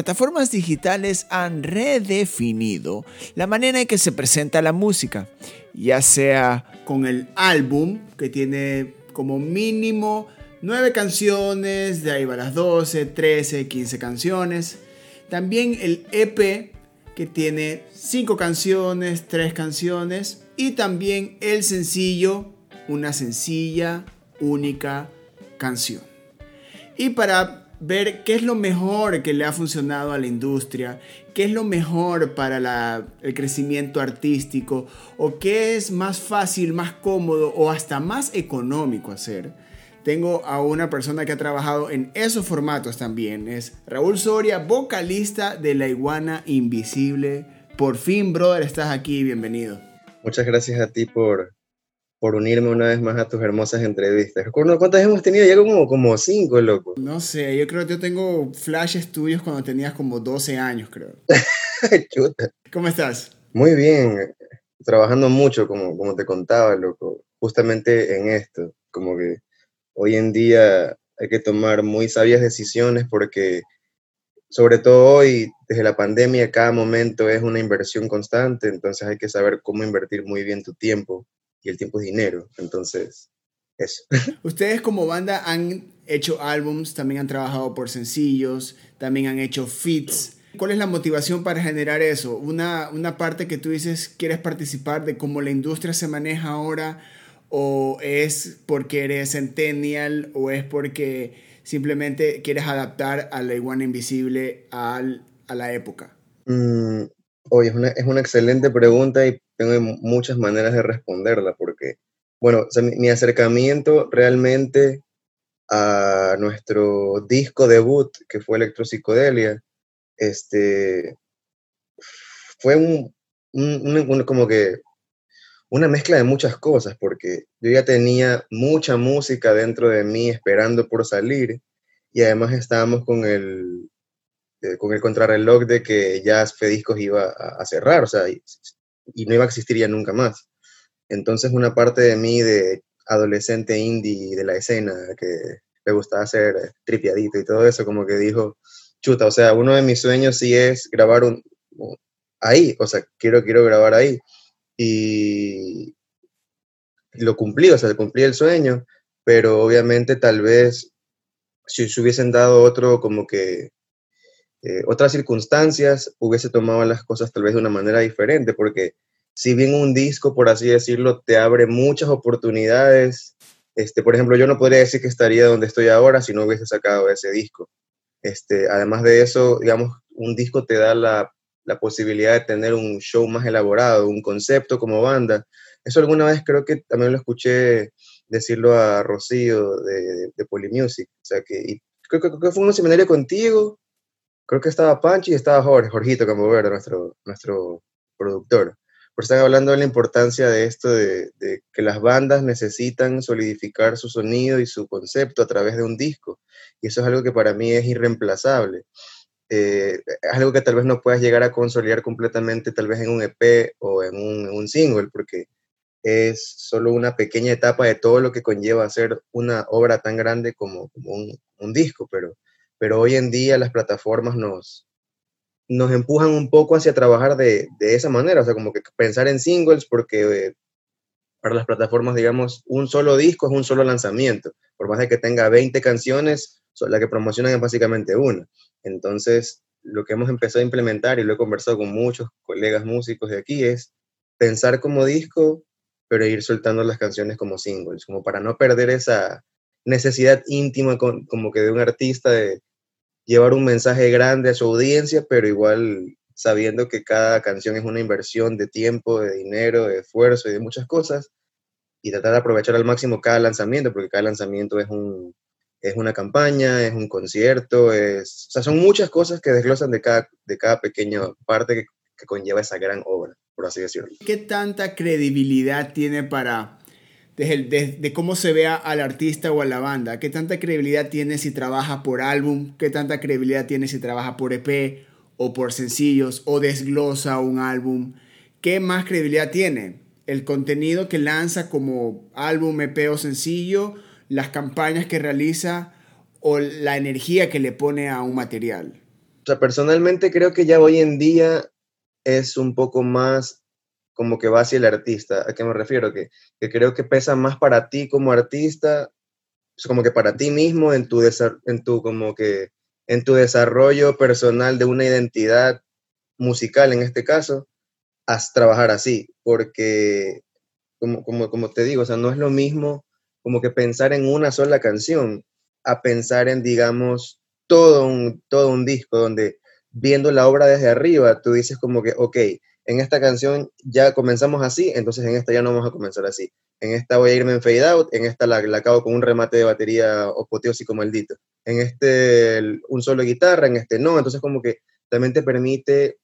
plataformas digitales han redefinido la manera en que se presenta la música, ya sea con el álbum, que tiene como mínimo 9 canciones, de ahí va las 12, 13, 15 canciones. También el EP, que tiene 5 canciones, 3 canciones. Y también el sencillo, una sencilla, única canción. Y para ver qué es lo mejor que le ha funcionado a la industria, qué es lo mejor para el crecimiento artístico o qué es más fácil, más cómodo o hasta más económico hacer. Tengo a una persona que ha trabajado en esos formatos también. Es Raúl Soria, vocalista de La Iguana Invisible. Por fin, brother, estás aquí. Bienvenido. Muchas gracias a ti por, por unirme una vez más a tus hermosas entrevistas. ¿Cuántas hemos tenido? Ya como, como cinco, loco. No sé, yo creo que yo tengo flash estudios cuando tenías como 12 años, creo. Chuta. ¿Cómo estás? Muy bien, trabajando mucho, como, como te contaba, loco, justamente en esto, como que hoy en día hay que tomar muy sabias decisiones porque sobre todo hoy, desde la pandemia, cada momento es una inversión constante, entonces hay que saber cómo invertir muy bien tu tiempo y el tiempo es dinero. Entonces, eso. Ustedes como banda han hecho álbums, también han trabajado por sencillos, también han hecho feats. ¿Cuál es la motivación para generar eso? Una, una parte que tú dices, quieres participar de cómo la industria se maneja ahora, o es porque eres centennial, o es porque simplemente quieres adaptar a la iguana invisible a la época. Mm, oye, es una, es una excelente pregunta y tengo muchas maneras de responderla, porque, bueno, mi, acercamiento realmente a nuestro disco debut, que fue Electropsicodelia, este, fue un, como que una mezcla de muchas cosas, porque yo ya tenía mucha música dentro de mí esperando por salir, y además estábamos con el, eh, con el contrarreloj de que ya Fediscos iba a cerrar, o sea, y no iba a existir ya nunca más. Entonces una parte de mí de adolescente indie de la escena que le gustaba hacer tripiadito y todo eso, como que dijo, chuta, o sea, uno de mis sueños sí es grabar un, ahí, o sea, quiero, quiero grabar ahí. Y lo cumplí, o sea, cumplí el sueño, pero obviamente tal vez si se hubiesen dado otro como que eh, otras circunstancias hubiese tomado las cosas tal vez de una manera diferente, porque si bien un disco, por así decirlo, te abre muchas oportunidades, este, por ejemplo, yo no podría decir que estaría donde estoy ahora si no hubiese sacado ese disco. Este, además de eso, digamos, un disco te da la, la posibilidad de tener un show más elaborado, un concepto como banda. Eso alguna vez creo que también lo escuché decirlo a Rocío de, de, Polymusic. O sea que creo, que fue un seminario contigo creo que estaba Panchi y estaba Jorge, Jorgito Campoverde, nuestro, nuestro productor. Estar hablando de la importancia de esto, de, que las bandas necesitan solidificar su sonido y su concepto a través de un disco. Y eso es algo que para mí es irreemplazable. Eh, algo que tal vez no puedas llegar a consolidar completamente, tal vez en un EP o en un, single, porque es solo una pequeña etapa de todo lo que conlleva hacer una obra tan grande como, un, un disco, pero pero hoy en día las plataformas nos, nos empujan un poco hacia trabajar de, de esa manera, o sea, como que pensar en singles porque eh, para las plataformas, digamos, un solo disco es un solo lanzamiento, por más de que tenga 20 canciones, la que promocionan es básicamente una. Entonces, lo que hemos empezado a implementar, y lo he conversado con muchos colegas músicos de aquí, es pensar como disco, pero ir soltando las canciones como singles, como para no perder esa necesidad íntima como que de un artista de llevar un mensaje grande a su audiencia, pero igual sabiendo que cada canción es una inversión de tiempo, de dinero, de esfuerzo y de muchas cosas, y tratar de aprovechar al máximo cada lanzamiento, porque cada lanzamiento es, un, es una campaña, es un concierto, es, o sea, son muchas cosas que desglosan de cada, de cada pequeña parte que, que conlleva esa gran obra, por así decirlo. ¿Qué tanta credibilidad tiene para de, cómo se vea al artista o a la banda. ¿Qué tanta credibilidad tiene si trabaja por álbum? ¿Qué tanta credibilidad tiene si trabaja por EP o por sencillos o desglosa un álbum? ¿Qué más credibilidad tiene? El contenido que lanza como álbum, EP o sencillo, las campañas que realiza o la energía que le pone a un material. sea, personalmente creo que ya hoy en día es un poco más como que va hacia el artista. ¿A qué me refiero? Que, que creo que pesa más para ti como artista, como que para ti mismo en tu, en tu, como que, en tu desarrollo personal de una identidad musical en este caso, a trabajar así, porque como, como, como te digo, o sea, no es lo mismo como que pensar en una sola canción a pensar en, digamos, todo un, todo un disco donde viendo la obra desde arriba, tú dices como que, ok, en esta canción ya comenzamos así, entonces en esta ya no vamos a comenzar así. En esta voy a irme en fade out, en esta la, la acabo con un remate de batería o como como dito. En este un solo de guitarra, en este no, entonces como que también te permite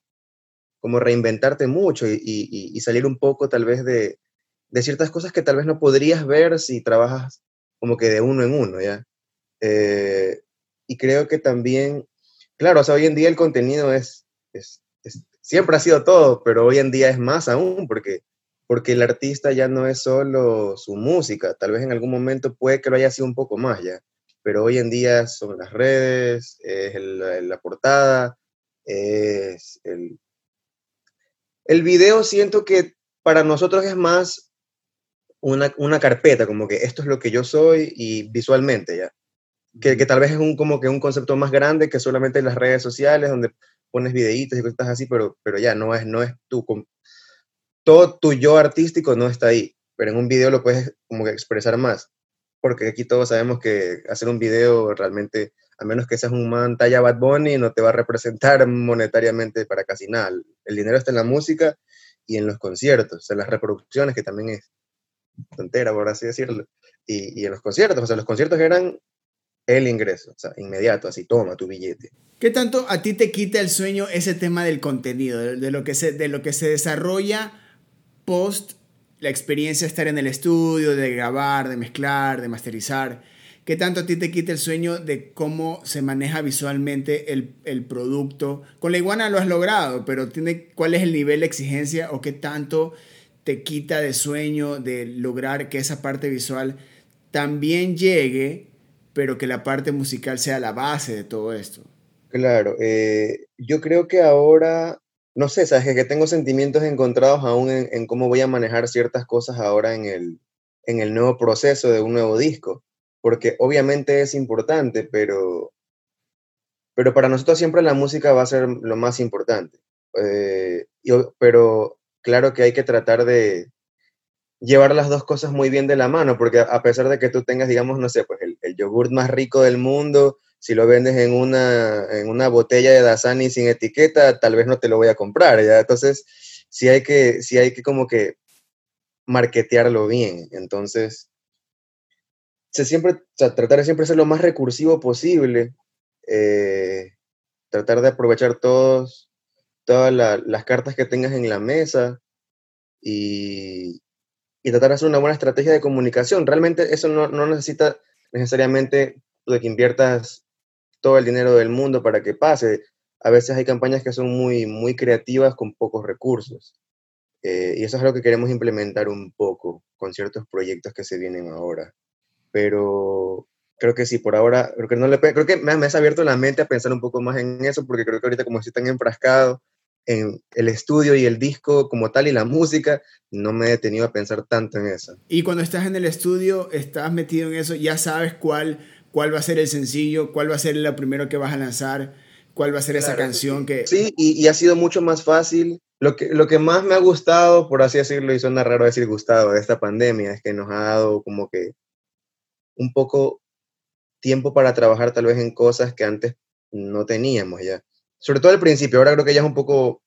como reinventarte mucho y, y, salir un poco tal vez de, de, ciertas cosas que tal vez no podrías ver si trabajas como que de uno en uno, ¿ya? Eh, y creo que también, claro, o sea, hoy en día el contenido es, es, siempre ha sido todo, pero hoy en día es más aún porque, porque el artista ya no es solo su música, tal vez en algún momento puede que lo haya sido un poco más ya, pero hoy en día son las redes, es la portada, es el, el video siento que para nosotros es más una, una, carpeta, como que esto es lo que yo soy y visualmente ya. Que, que, tal vez es un, como que un concepto más grande que solamente las redes sociales, donde pones videitos y cosas así, pero, pero ya no es, no es tu, todo tu yo artístico no está ahí, pero en un video lo puedes como que expresar más, porque aquí todos sabemos que hacer un video realmente a menos que seas un man talla Bad Bunny, no te va a representar monetariamente para casi nada. El dinero está en la música y en los conciertos, en las reproducciones, que también es tontera, por así decirlo. Y, en los conciertos, o sea, los conciertos eran el ingreso, o sea, inmediato, así, toma tu billete. ¿Qué tanto a ti te quita el sueño ese tema del contenido, de, lo, que se, de lo que se desarrolla post la experiencia de estar en el estudio, de grabar, de mezclar, de masterizar? ¿Qué tanto a ti te quita el sueño de cómo se maneja visualmente el, producto? Con la iguana lo has logrado, pero tiene, ¿cuál es el nivel de exigencia o qué tanto te quita de sueño de lograr que esa parte visual también llegue, pero que la parte musical sea la base de todo esto? Claro, eh, yo creo que ahora, no sé, sabes que tengo sentimientos encontrados aún en, cómo voy a manejar ciertas cosas ahora en el, en el nuevo proceso de un nuevo disco porque obviamente es importante, pero, pero para nosotros siempre la música va a ser lo más importante. Eh, pero claro que hay que tratar de llevar las dos cosas muy bien de la mano, porque a pesar de que tú tengas, digamos, no sé, pues yogurt más rico del mundo, si lo vendes en una, en una botella de Dasani sin etiqueta, tal vez no te lo voy a comprar, ¿ya? Entonces, sí hay que, sí hay que como que marketearlo bien. Entonces, siempre, tratar de siempre ser lo más recursivo posible, eh, tratar de aprovechar todos, todas las cartas que tengas en la mesa y, tratar de hacer una buena estrategia de comunicación. Realmente eso no, necesita necesariamente de que inviertas todo el dinero del mundo para que pase. A veces hay campañas que son muy, muy creativas con pocos recursos. Eh, y eso es lo que queremos implementar un poco con ciertos proyectos que se vienen ahora pero creo que sí, por ahora, creo que, no le, creo que me, has abierto la mente a pensar un poco más en eso, porque creo que ahorita como estoy tan enfrascado en el estudio y el disco como tal y la música, no me he detenido a pensar tanto en eso. Y cuando estás en el estudio, estás metido en eso, ya sabes cuál, cuál va a ser el sencillo, cuál va a ser lo primero que vas a lanzar, cuál va a ser esa canción que... Sí, y, y, ha sido mucho más fácil. Lo que, lo que más me ha gustado, por así decirlo, y suena raro decir gustado, de esta pandemia, es que nos ha dado como que un poco tiempo para trabajar tal vez en cosas que antes no teníamos ya. Sobre todo al principio, ahora creo que ya es un poco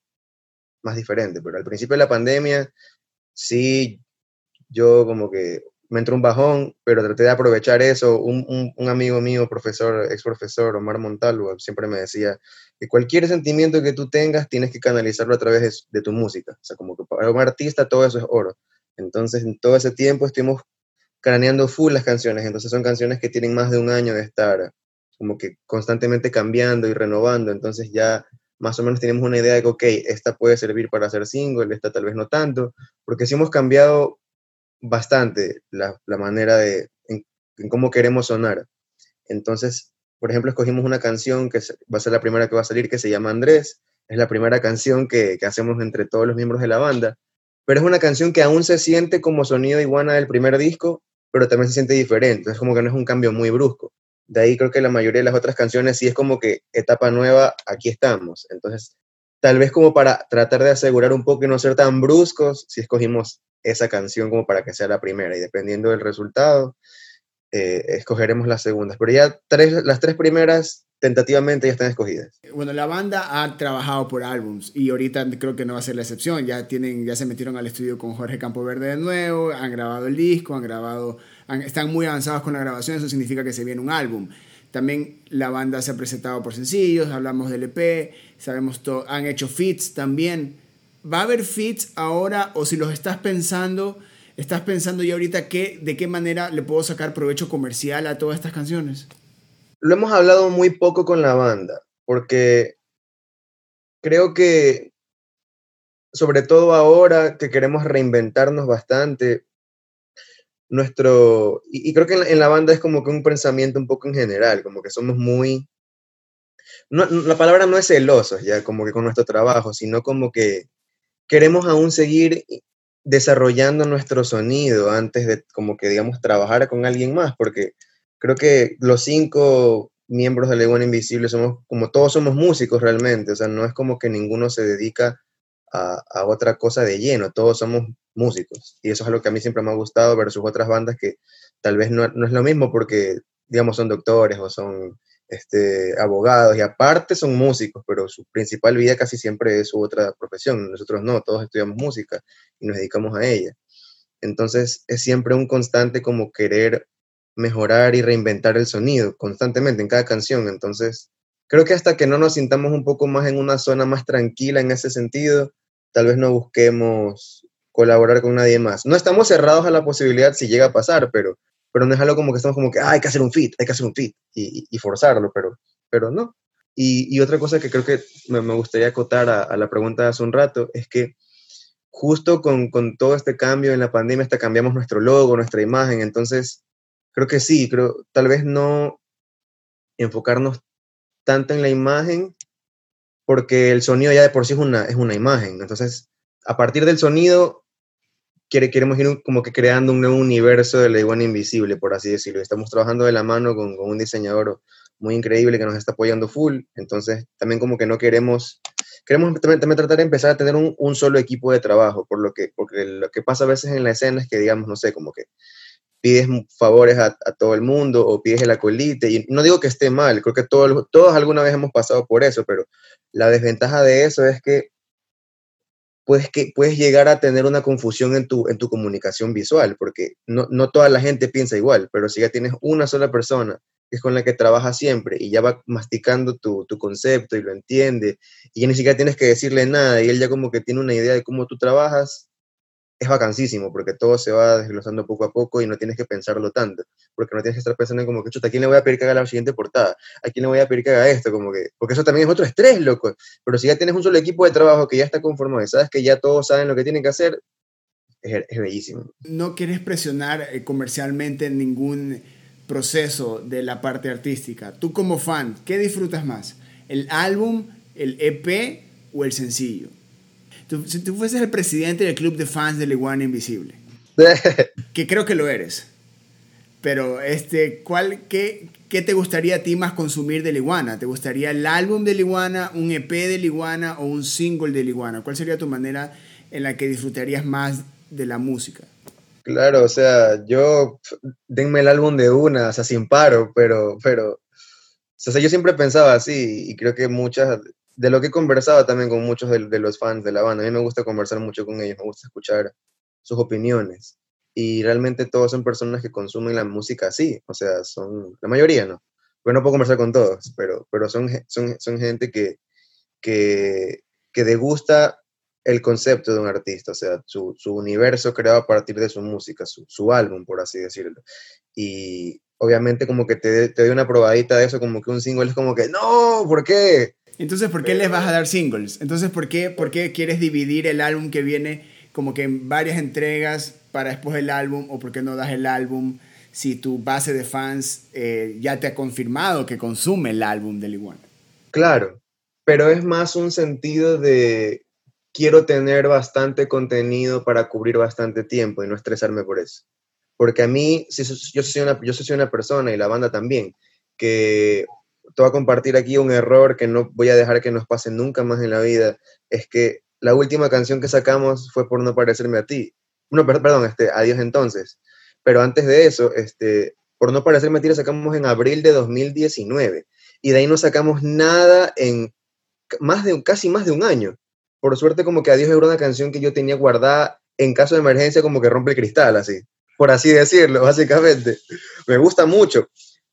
más diferente, pero al principio de la pandemia sí, yo como que me entró un bajón, pero traté de aprovechar eso. Un, amigo mío, profesor, ex profesor, Omar Montalvo, siempre me decía que cualquier sentimiento que tú tengas tienes que canalizarlo a través de, de tu música. O sea, como que para un artista todo eso es oro. Entonces, en todo ese tiempo estuvimos craneando full las canciones, entonces son canciones que tienen más de un año de estar como que constantemente cambiando y renovando, entonces ya más o menos tenemos una idea de que, ok, esta puede servir para hacer single, esta tal vez no tanto, porque sí hemos cambiado bastante la, la manera de, en, cómo queremos sonar. Entonces, por ejemplo, escogimos una canción que va a ser la primera que va a salir, que se llama Andrés. Es la primera canción que, que hacemos entre todos los miembros de la banda. Pero es una canción que aún se siente como sonido iguana del primer disco, pero también se siente diferente. Es como que no es un cambio muy brusco. De ahí creo que la mayoría de las otras canciones sí es como que etapa nueva, aquí estamos. Entonces, tal vez como para tratar de asegurar un poco y no ser tan bruscos, si escogimos esa canción como para que sea la primera y dependiendo del resultado, eh, escogeremos las segundas. Pero ya tres, las tres primeras tentativamente ya están escogidas. Bueno, la banda ha trabajado por álbums y ahorita creo que no va a ser la excepción. Ya, tienen, ya se metieron al estudio con Jorge Campoverde de nuevo, han grabado el disco, han grabado, están muy avanzados con la grabación, eso significa que se viene un álbum. También la banda se ha presentado por sencillos, hablamos del EP, sabemos todo, han hecho fits también. ¿Va a haber fits ahora o si los estás pensando, estás pensando ya ahorita qué, de qué manera le puedo sacar provecho comercial a todas estas canciones? Lo hemos hablado muy poco con la banda, porque creo que, sobre todo ahora que queremos reinventarnos bastante, nuestro, y, creo que en la, banda es como que un pensamiento un poco en general, como que somos muy, la palabra no es celosos ya, como que con nuestro trabajo, sino como que queremos aún seguir desarrollando nuestro sonido antes de como que digamos trabajar con alguien más, porque creo que los cinco miembros de Leguana Invisible somos, como todos somos músicos realmente, o sea, no es como que ninguno se dedica a, a, otra cosa de lleno, todos somos músicos. Y eso es algo que a mí siempre me ha gustado versus otras bandas que tal vez no, no es lo mismo porque, digamos, son doctores o son este, abogados y aparte son músicos, pero su principal vida casi siempre es su otra profesión. Nosotros no, todos estudiamos música y nos dedicamos a ella. Entonces es siempre un constante como querer mejorar y reinventar el sonido constantemente en cada canción. Entonces, creo que hasta que no nos sintamos un poco más en una zona más tranquila en ese sentido, tal vez no busquemos colaborar con nadie más. No estamos cerrados a la posibilidad si llega a pasar, pero, pero no es algo como que estamos como que hay que hacer un fit, hay que hacer un fit y, forzarlo, pero, pero no. Y, otra cosa que creo que me, gustaría acotar a, a, la pregunta de hace un rato es que justo con, con todo este cambio en la pandemia, hasta cambiamos nuestro logo, nuestra imagen, entonces creo que sí, creo tal vez no enfocarnos tanto en la imagen, porque el sonido ya de por sí es una, es una imagen. Entonces, a partir del sonido, quiere, queremos ir como que creando un nuevo universo de la iguana invisible, por así decirlo. Estamos trabajando de la mano con, con un diseñador muy increíble que nos está apoyando full. Entonces, también como que no queremos, queremos también, también tratar de empezar a tener un, un, solo equipo de trabajo, por lo que, porque lo que pasa a veces en la escena es que, digamos, no sé, como que pides favores a, todo el mundo o pides el acolite. Y no digo que esté mal, creo que todos, todos alguna vez hemos pasado por eso, pero la desventaja de eso es que puedes, que, puedes llegar a tener una confusión en tu, en tu comunicación visual, porque no, no toda la gente piensa igual, pero si ya tienes una sola persona que es con la que trabajas siempre y ya va masticando tu, tu concepto y lo entiende, y ya ni siquiera tienes que decirle nada, y él ya como que tiene una idea de cómo tú trabajas, es vacancísimo porque todo se va desglosando poco a poco y no tienes que pensarlo tanto, porque no tienes que estar pensando en como que, chuta, ¿a quién le voy a pedir que haga la siguiente portada? ¿A quién le voy a pedir que haga esto? Como que, porque eso también es otro estrés, loco. Pero si ya tienes un solo equipo de trabajo que ya está conformado y sabes que ya todos saben lo que tienen que hacer, es, es bellísimo. No quieres presionar eh, comercialmente ningún proceso de la parte artística. Tú como fan, ¿qué disfrutas más? ¿El álbum, el EP o el sencillo? Si tú fueses el presidente del club de fans de Iguana Invisible, que creo que lo eres, pero este, ¿cuál, qué, qué, te gustaría a ti más consumir de Iguana? ¿Te gustaría el álbum de Iguana, un EP de Iguana o un single de Iguana? ¿Cuál sería tu manera en la que disfrutarías más de la música? Claro, o sea, yo, denme el álbum de una, o sea, sin paro, pero, pero, o sea, yo siempre pensaba así y creo que muchas de lo que he conversado también con muchos de, los fans de la banda, a mí me gusta conversar mucho con ellos, me gusta escuchar sus opiniones. Y realmente todos son personas que consumen la música así, o sea, son la mayoría, ¿no? Porque no puedo conversar con todos, pero, pero son, son, son gente que, que, que degusta el concepto de un artista, o sea, su, su, universo creado a partir de su música, su, su, álbum, por así decirlo. Y obviamente como que te, te doy una probadita de eso, como que un single es como que, no, ¿por qué? Entonces, ¿por qué les vas a dar singles? Entonces, ¿por qué, ¿por qué quieres dividir el álbum que viene como que en varias entregas para después el álbum? ¿O por qué no das el álbum si tu base de fans eh, ya te ha confirmado que consume el álbum de Liguan. Claro, pero es más un sentido de quiero tener bastante contenido para cubrir bastante tiempo y no estresarme por eso. Porque a mí, yo, soy una, yo soy una persona y la banda también, que te voy a compartir aquí un error que no voy a dejar que nos pase nunca más en la vida, es que la última canción que sacamos fue por no parecerme a ti. No, perdón, este, adiós entonces. Pero antes de eso, este, por no parecerme a ti, la sacamos en abril de 2019. Y de ahí no sacamos nada en más de, casi más de un año. Por suerte, como que Adiós era una canción que yo tenía guardada en caso de emergencia, como que rompe el cristal, así. Por así decirlo, básicamente. Me gusta mucho,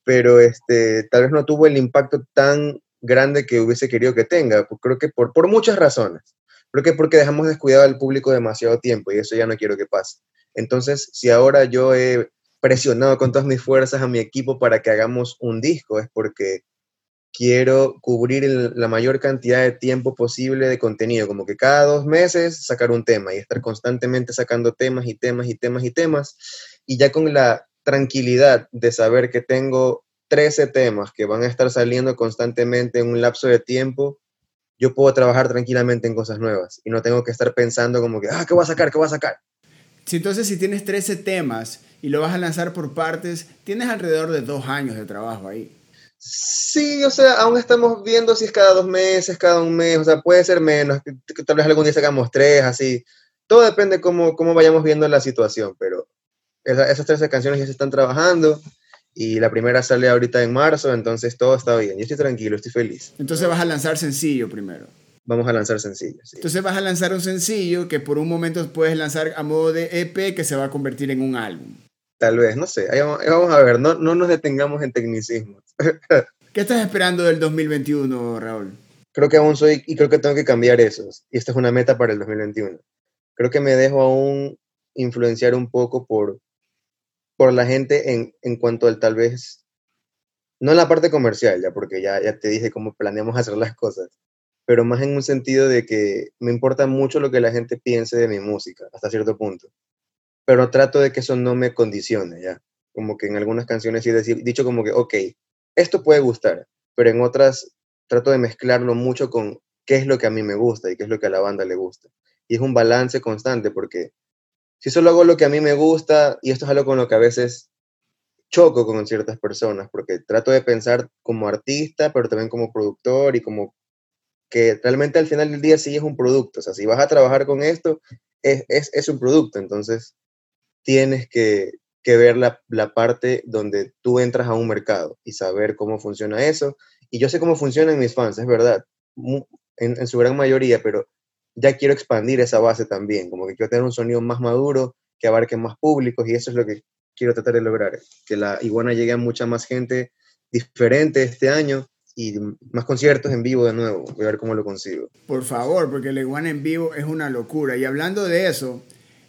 pero este, tal vez no tuvo el impacto tan grande que hubiese querido que tenga. Creo que por, por muchas razones. Creo que porque dejamos descuidado al público demasiado tiempo y eso ya no quiero que pase. Entonces, si ahora yo he presionado con todas mis fuerzas a mi equipo para que hagamos un disco, es porque quiero cubrir la mayor cantidad de tiempo posible de contenido, como que cada dos meses sacar un tema y estar constantemente sacando temas y temas y temas y temas, y ya con la tranquilidad de saber que tengo 13 temas que van a estar saliendo constantemente en un lapso de tiempo, yo puedo trabajar tranquilamente en cosas nuevas y no tengo que estar pensando como que, ah, ¿qué voy a sacar? ¿Qué voy a sacar? Si entonces si tienes 13 temas y lo vas a lanzar por partes, tienes alrededor de dos años de trabajo ahí. Sí, o sea, aún estamos viendo si es cada dos meses, cada un mes, o sea, puede ser menos, tal vez algún día sacamos tres, así. Todo depende cómo, cómo vayamos viendo la situación, esas 13 canciones ya se están trabajando y la primera sale ahorita en marzo, entonces todo está bien. Yo estoy tranquilo, estoy feliz. Entonces vas a lanzar sencillo primero. Vamos a lanzar sencillo. Sí. Entonces vas a lanzar un sencillo que por un momento puedes lanzar a modo de EP que se va a convertir en un álbum. Tal vez, no sé. Ahí vamos, a ver, no, no nos detengamos en tecnicismos. ¿Qué estás esperando del 2021, Raúl? Creo que aún soy y creo que tengo que cambiar eso. Y esta es una meta para el 2021. Creo que me dejo aún influenciar un poco por, por la gente en, en cuanto al tal vez, no en la parte comercial, ya porque ya, ya te dije cómo planeamos hacer las cosas, pero más en un sentido de que me importa mucho lo que la gente piense de mi música, hasta cierto punto pero trato de que eso no me condicione, ¿ya? Como que en algunas canciones sí decir, dicho como que, ok, esto puede gustar, pero en otras trato de mezclarlo mucho con qué es lo que a mí me gusta y qué es lo que a la banda le gusta. Y es un balance constante porque si solo hago lo que a mí me gusta, y esto es algo con lo que a veces choco con ciertas personas, porque trato de pensar como artista, pero también como productor y como que realmente al final del día sí es un producto. O sea, si vas a trabajar con esto, es, es, es un producto. Entonces, tienes que, ver la, parte donde tú entras a un mercado y saber cómo funciona eso. Y yo sé cómo funcionan mis fans, es verdad, en, su gran mayoría, pero ya quiero expandir esa base también, como que quiero tener un sonido más maduro, que abarque más públicos y eso es lo que quiero tratar de lograr, que la iguana llegue a mucha más gente diferente este año y más conciertos en vivo de nuevo. Voy a ver cómo lo consigo. Por favor, porque la iguana en vivo es una locura. Y hablando de eso,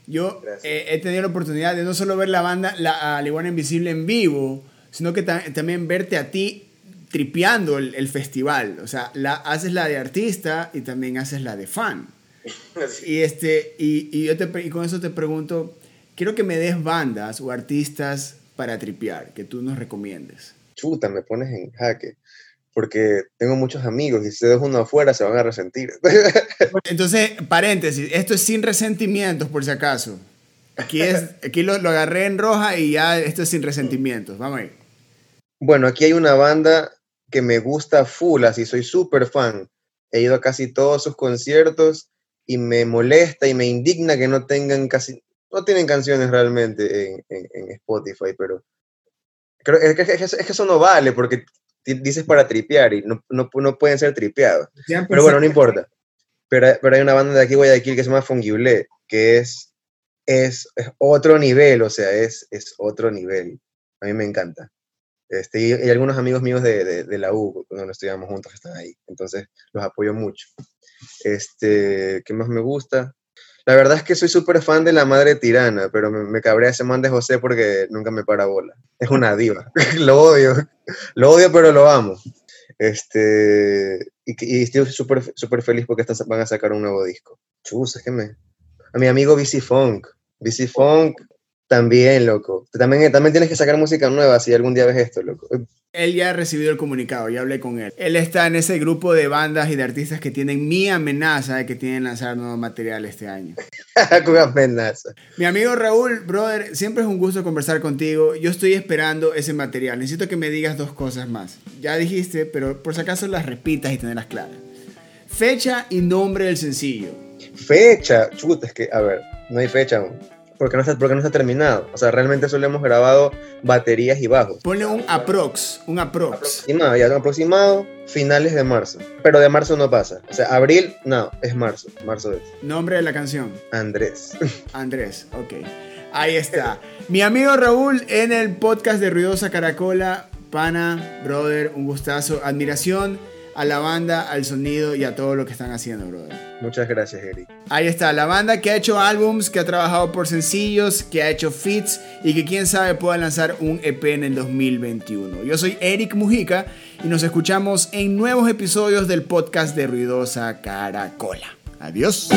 yo eh, he tenido la oportunidad de no solo ver la banda, la, Iguana Invisible en vivo, sino que también verte a ti tripeando el, festival. O sea, la, haces la de artista y también haces la de fan. Y, este, y, y, yo te, y con eso te pregunto, quiero que me des bandas o artistas para tripear, que tú nos recomiendes. Chuta, me pones en jaque porque tengo muchos amigos y si se dejo uno afuera se van a resentir. Entonces, paréntesis, esto es sin resentimientos por si acaso. Aquí, es, aquí lo, lo agarré en roja y ya esto es sin resentimientos. Vamos ahí. Bueno, aquí hay una banda que me gusta full, así soy súper fan. He ido a casi todos sus conciertos y me molesta y me indigna que no tengan casi, no tienen canciones realmente en, en, Spotify, pero creo es que, es que eso no vale porque dices para tripear y no, no, no pueden ser tripeados. Pero bueno, no importa. Pero, pero, hay una banda de aquí, Guayaquil, que se llama Fungible, que es, es, otro nivel, o sea, es, es otro nivel. A mí me encanta. Este, y, hay algunos amigos míos de, de, de, la U, cuando estudiamos juntos, están ahí. Entonces, los apoyo mucho. Este, ¿Qué más me gusta? La verdad es que soy súper fan de la madre tirana, pero me, me cabrea ese man de José porque nunca me para bola. Es una diva. lo odio. Lo odio, pero lo amo. Este, y, estoy súper super feliz porque van a sacar un nuevo disco. Chus, es me... A mi amigo BC Funk. BC Funk También, loco. También, también tienes que sacar música nueva si algún día ves esto, loco. Él ya ha recibido el comunicado, ya hablé con él. Él está en ese grupo de bandas y de artistas que tienen mi amenaza de que tienen que lanzar nuevo material este año. con amenaza. Mi amigo Raúl, brother, siempre es un gusto conversar contigo. Yo estoy esperando ese material. Necesito que me digas dos cosas más. Ya dijiste, pero por si acaso las repitas y tenerlas claras. Fecha y nombre del sencillo. Fecha, chuta, es que, a ver, no hay fecha aún porque no, está, porque no está terminado. O sea, realmente solo hemos grabado baterías y bajos. Ponle un aprox, un aprox. Aproximado, ya aproximado, finales de marzo. Pero de marzo no pasa. O sea, abril, no, es marzo. Marzo es. Nombre de la canción. Andrés. Andrés, ok. Ahí está. Mi amigo Raúl en el podcast de Ruidosa Caracola. Pana, brother, un gustazo, admiración a la banda, al sonido y a todo lo que están haciendo, brother. Muchas gracias, Eric. Ahí está, la banda que ha hecho álbums, que ha trabajado por sencillos, que ha hecho feats y que quién sabe pueda lanzar un EP en el 2021. Yo soy Eric Mujica y nos escuchamos en nuevos episodios del podcast de Ruidosa Caracola. Adiós.